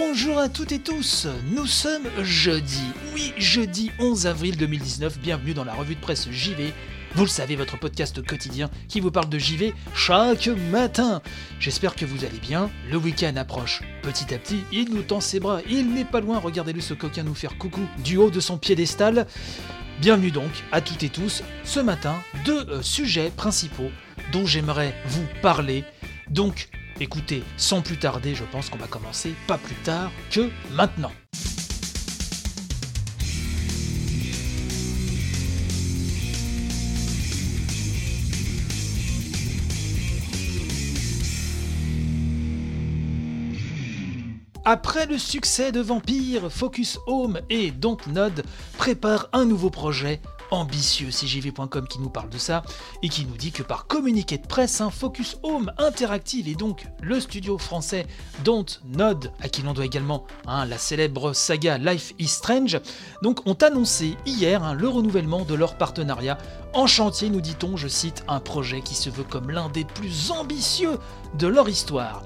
Bonjour à toutes et tous, nous sommes jeudi, oui jeudi 11 avril 2019, bienvenue dans la revue de presse JV, vous le savez, votre podcast quotidien qui vous parle de JV chaque matin. J'espère que vous allez bien, le week-end approche petit à petit, il nous tend ses bras, il n'est pas loin, regardez-le ce coquin nous faire coucou du haut de son piédestal. Bienvenue donc à toutes et tous, ce matin, deux euh, sujets principaux dont j'aimerais vous parler. Donc, Écoutez, sans plus tarder, je pense qu'on va commencer pas plus tard que maintenant. Après le succès de Vampire, Focus Home et Dontnod préparent un nouveau projet ambitieux, CJV.com qui nous parle de ça, et qui nous dit que par communiqué de presse, un Focus Home Interactive et donc le studio français Don't Nod, à qui l'on doit également hein, la célèbre saga Life is Strange, donc ont annoncé hier hein, le renouvellement de leur partenariat en chantier, nous dit-on, je cite, un projet qui se veut comme l'un des plus ambitieux de leur histoire.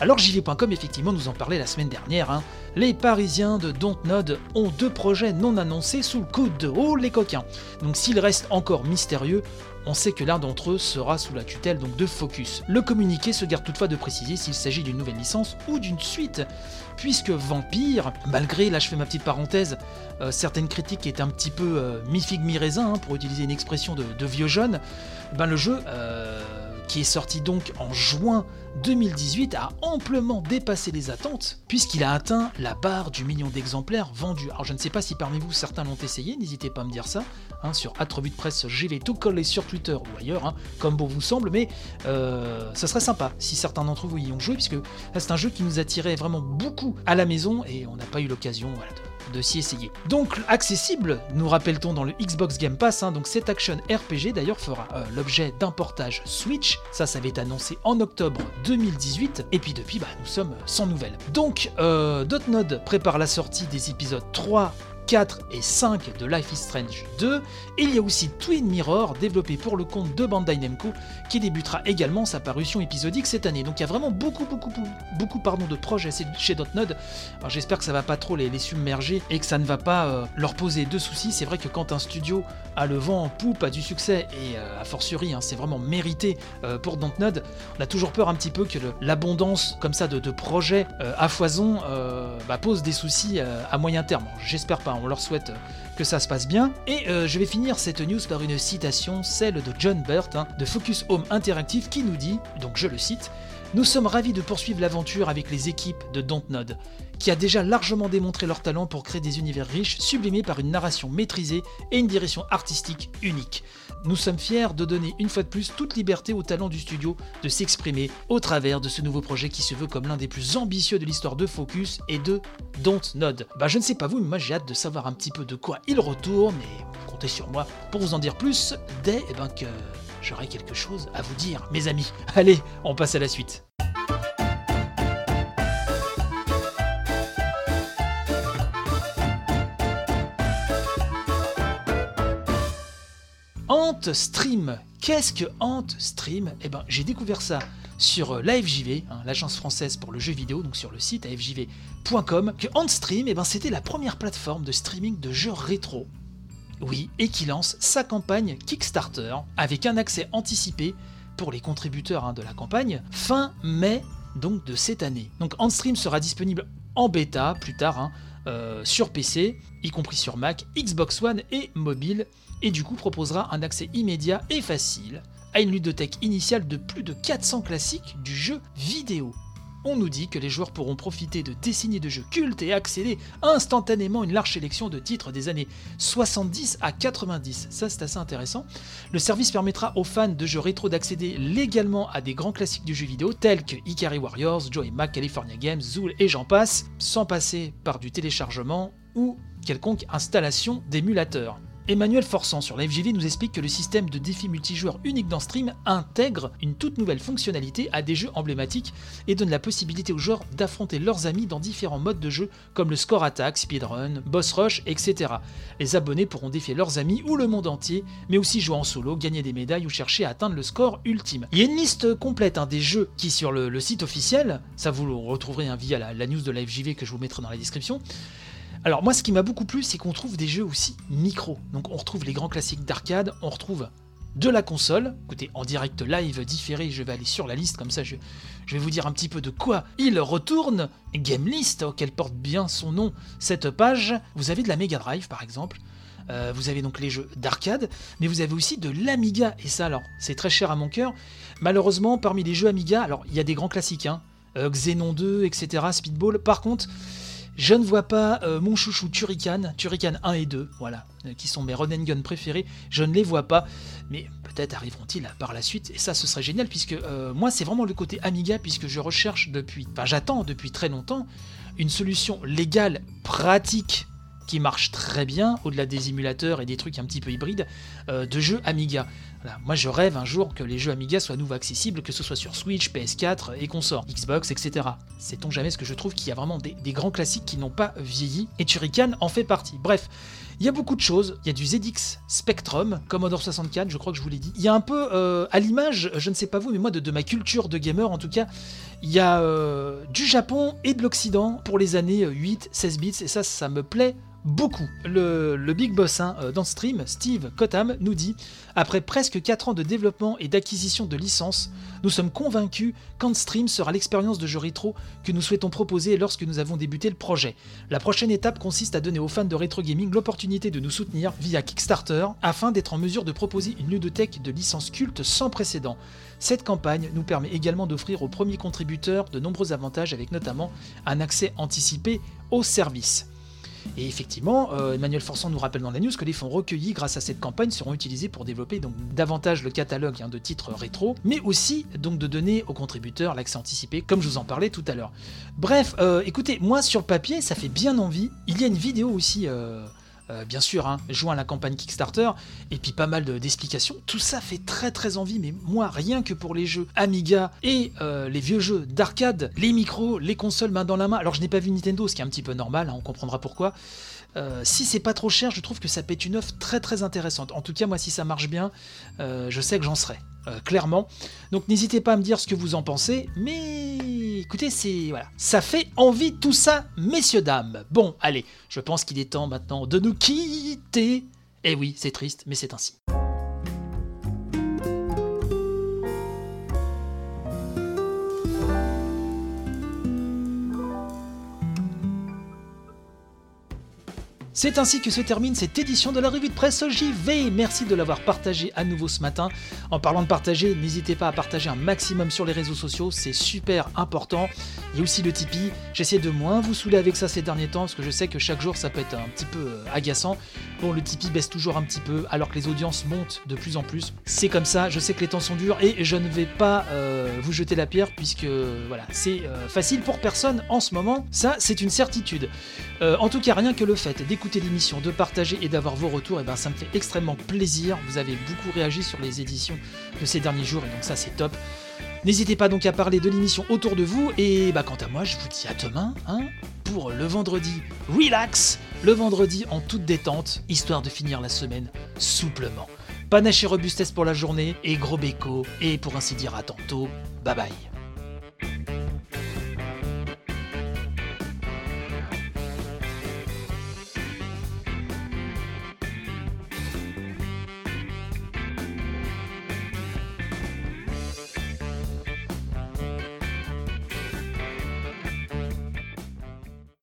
Alors JV.com effectivement nous en parlait la semaine dernière, hein. Les Parisiens de Dontnod ont deux projets non annoncés sous le coude de haut les coquins. Donc s'ils restent encore mystérieux, on sait que l'un d'entre eux sera sous la tutelle donc de Focus. Le communiqué se garde toutefois de préciser s'il s'agit d'une nouvelle licence ou d'une suite, puisque Vampire, malgré, là je fais ma petite parenthèse, euh, certaines critiques étaient un petit peu euh, mi-figue mi-raisin, hein, pour utiliser une expression de, vieux jeune, ben le jeu... Euh, qui est sorti donc en juin 2018, a amplement dépassé les attentes, puisqu'il a atteint la barre du million d'exemplaires vendus. Alors je ne sais pas si parmi vous certains l'ont essayé, n'hésitez pas à me dire ça, hein, sur Atrevue de Presse tout collé sur Twitter ou ailleurs, hein, comme bon vous semble, mais euh, ça serait sympa si certains d'entre vous y ont joué, puisque c'est un jeu qui nous attirait vraiment beaucoup à la maison, et on n'a pas eu l'occasion de de s'y essayer. Donc accessible, nous rappelle-t-on dans le Xbox Game Pass, hein, donc cet action RPG d'ailleurs fera euh, l'objet d'un portage Switch, ça ça avait été annoncé en octobre 2018, et puis depuis bah, nous sommes sans nouvelles. Donc euh, Dotnod prépare la sortie des épisodes 3 4 et 5 de Life is Strange 2. Et il y a aussi Twin Mirror, développé pour le compte de Bandai Namco, qui débutera également sa parution épisodique cette année. Donc il y a vraiment beaucoup, beaucoup, beaucoup pardon, de projets chez Dotnod. J'espère que ça va pas trop les, submerger et que ça ne va pas euh, leur poser de soucis. C'est vrai que quand un studio a le vent en poupe, a du succès, et euh, a fortiori, hein, c'est vraiment mérité euh, pour Dontnod, on a toujours peur un petit peu que l'abondance comme ça de, projets à foison bah, pose des soucis à moyen terme. J'espère pas on leur souhaite que ça se passe bien. Et euh, je vais finir cette news par une citation, celle de John Burt, hein, de Focus Home Interactive, qui nous dit, donc je le cite, Nous sommes ravis de poursuivre l'aventure avec les équipes de Dontnod, qui a déjà largement démontré leur talent pour créer des univers riches, sublimés par une narration maîtrisée et une direction artistique unique. Nous sommes fiers de donner une fois de plus toute liberté au talent du studio de s'exprimer au travers de ce nouveau projet qui se veut comme l'un des plus ambitieux de l'histoire de Focus et de Dontnod. Bah je ne sais pas vous, mais moi j'ai hâte de savoir un petit peu de quoi il retourne et comptez sur moi pour vous en dire plus dès eh ben, que j'aurai quelque chose à vous dire, mes amis. Allez, on passe à la suite. Ant Stream. Qu'est-ce que Ant Stream? Eh ben, j'ai découvert ça sur euh, l'AFJV, hein, l'agence française pour le jeu vidéo, donc sur le site afjv.com, que Ant Stream, eh ben, c'était la première plateforme de streaming de jeux rétro. Oui, et qui lance sa campagne Kickstarter avec un accès anticipé pour les contributeurs hein, de la campagne fin mai donc de cette année. Donc Antstream sera disponible en bêta plus tard hein, euh, sur PC, y compris sur Mac, Xbox One et mobile et du coup proposera un accès immédiat et facile à une ludothèque initiale de plus de 400 classiques du jeu vidéo. On nous dit que les joueurs pourront profiter de décennies de jeux cultes et accéder instantanément une large sélection de titres des années 70 à 90. Ça, c'est assez intéressant. Le service permettra aux fans de jeux rétro d'accéder légalement à des grands classiques du jeu vidéo tels que Ikari Warriors, Joey Mac, California Games, Zool et j'en passe, sans passer par du téléchargement ou quelconque installation d'émulateur. Emmanuel Forçant sur la FGV nous explique que le système de défi multijoueur unique dans Stream intègre une toute nouvelle fonctionnalité à des jeux emblématiques et donne la possibilité aux joueurs d'affronter leurs amis dans différents modes de jeu comme le score attack, speedrun, boss rush, etc. Les abonnés pourront défier leurs amis ou le monde entier, mais aussi jouer en solo, gagner des médailles ou chercher à atteindre le score ultime. Il y a une liste complète hein, des jeux qui sur le, site officiel, ça vous le retrouverez hein, via la, la news de la que je vous mettrai dans la description. Alors moi ce qui m'a beaucoup plu c'est qu'on trouve des jeux aussi micro. Donc on retrouve les grands classiques d'arcade, on retrouve de la console. Écoutez, en direct live différé, je vais aller sur la liste, comme ça je, vais vous dire un petit peu de quoi il retourne. Game List, auquel porte bien son nom cette page. Vous avez de la Mega Drive par exemple. Euh, vous avez donc les jeux d'arcade, mais vous avez aussi de l'Amiga. Et ça alors, c'est très cher à mon cœur. Malheureusement, parmi les jeux Amiga, alors il y a des grands classiques, hein, euh, Xenon 2, etc., Speedball. Par contre, je ne vois pas euh, mon chouchou Turrican, Turrican 1 et 2, voilà, euh, qui sont mes run and gun préférés, je ne les vois pas, mais peut-être arriveront-ils par la suite, et ça ce serait génial, puisque euh, moi c'est vraiment le côté Amiga, puisque je recherche depuis, enfin j'attends depuis très longtemps, une solution légale, pratique, qui marche très bien, au-delà des émulateurs et des trucs un petit peu hybrides, de jeux Amiga. Moi je rêve un jour que les jeux Amiga soient nouveau accessibles, que ce soit sur Switch, PS4 et consorts, Xbox, etc. Sait-on jamais ce que je trouve qu'il y a vraiment des, grands classiques qui n'ont pas vieilli, et Turrican en fait partie. Bref, il y a beaucoup de choses. Il y a du ZX Spectrum, Commodore 64, je crois que je vous l'ai dit. Il y a un peu, euh, à l'image, je ne sais pas vous, mais moi, de, ma culture de gamer en tout cas, il y a euh, du Japon et de l'Occident pour les années 8, 16 bits, et ça, ça me plaît beaucoup. Le, big boss hein, dans le stream, Steve Kotam, nous dit Après presque 4 ans de développement et d'acquisition de licences, nous sommes convaincus qu'Andstream sera l'expérience de jeu rétro que nous souhaitons proposer lorsque nous avons débuté le projet. La prochaine étape consiste à donner aux fans de rétro gaming l'opportunité de nous soutenir via Kickstarter afin d'être en mesure de proposer une ludothèque de licences cultes sans précédent. Cette campagne nous permet également d'offrir aux premiers contributeurs de nombreux avantages avec notamment un accès anticipé au service. Et effectivement, euh, Emmanuel Forçant nous rappelle dans la news que les fonds recueillis grâce à cette campagne seront utilisés pour développer donc davantage le catalogue hein, de titres rétro, mais aussi donc de donner aux contributeurs l'accès anticipé, comme je vous en parlais tout à l'heure. Bref, euh, écoutez, moi sur le papier, ça fait bien envie. Il y a une vidéo aussi. Euh, euh, bien sûr, hein, joint à la campagne Kickstarter, et puis pas mal d'explications. Tout ça fait très très envie, mais moi, rien que pour les jeux Amiga et euh, les vieux jeux d'arcade, les micros, les consoles main dans la main, alors je n'ai pas vu Nintendo, ce qui est un petit peu normal, hein, on comprendra pourquoi. Euh, si c'est pas trop cher, je trouve que ça peut être une offre très très intéressante. En tout cas, moi, si ça marche bien, je sais que j'en serai, clairement. Donc n'hésitez pas à me dire ce que vous en pensez, mais écoutez, c'est voilà, ça fait envie tout ça, messieurs dames. Bon, allez, je pense qu'il est temps maintenant de nous quitter. Eh oui, c'est triste, mais c'est ainsi. C'est ainsi que se termine cette édition de la revue de presse JV. Merci de l'avoir partagé à nouveau ce matin. En parlant de partager, n'hésitez pas à partager un maximum sur les réseaux sociaux, c'est super important. Il y a aussi le Tipeee. J'essaie de moins vous saouler avec ça ces derniers temps parce que je sais que chaque jour ça peut être un petit peu euh, agaçant. Le Tipeee baisse toujours un petit peu alors que les audiences montent de plus en plus. C'est comme ça, je sais que les temps sont durs et je ne vais pas euh, vous jeter la pierre puisque voilà, c'est euh, facile pour personne en ce moment. Ça, c'est une certitude. Euh, en tout cas, rien que le fait d'écouter l'émission, de partager et d'avoir vos retours, et ben, ça me fait extrêmement plaisir. Vous avez beaucoup réagi sur les éditions de ces derniers jours et donc ça c'est top. N'hésitez pas donc à parler de l'émission autour de vous et bah quant à moi je vous dis à demain hein, pour le vendredi relax, le vendredi en toute détente, histoire de finir la semaine souplement. Panache et robustesse pour la journée et gros béco et pour ainsi dire à tantôt, bye bye.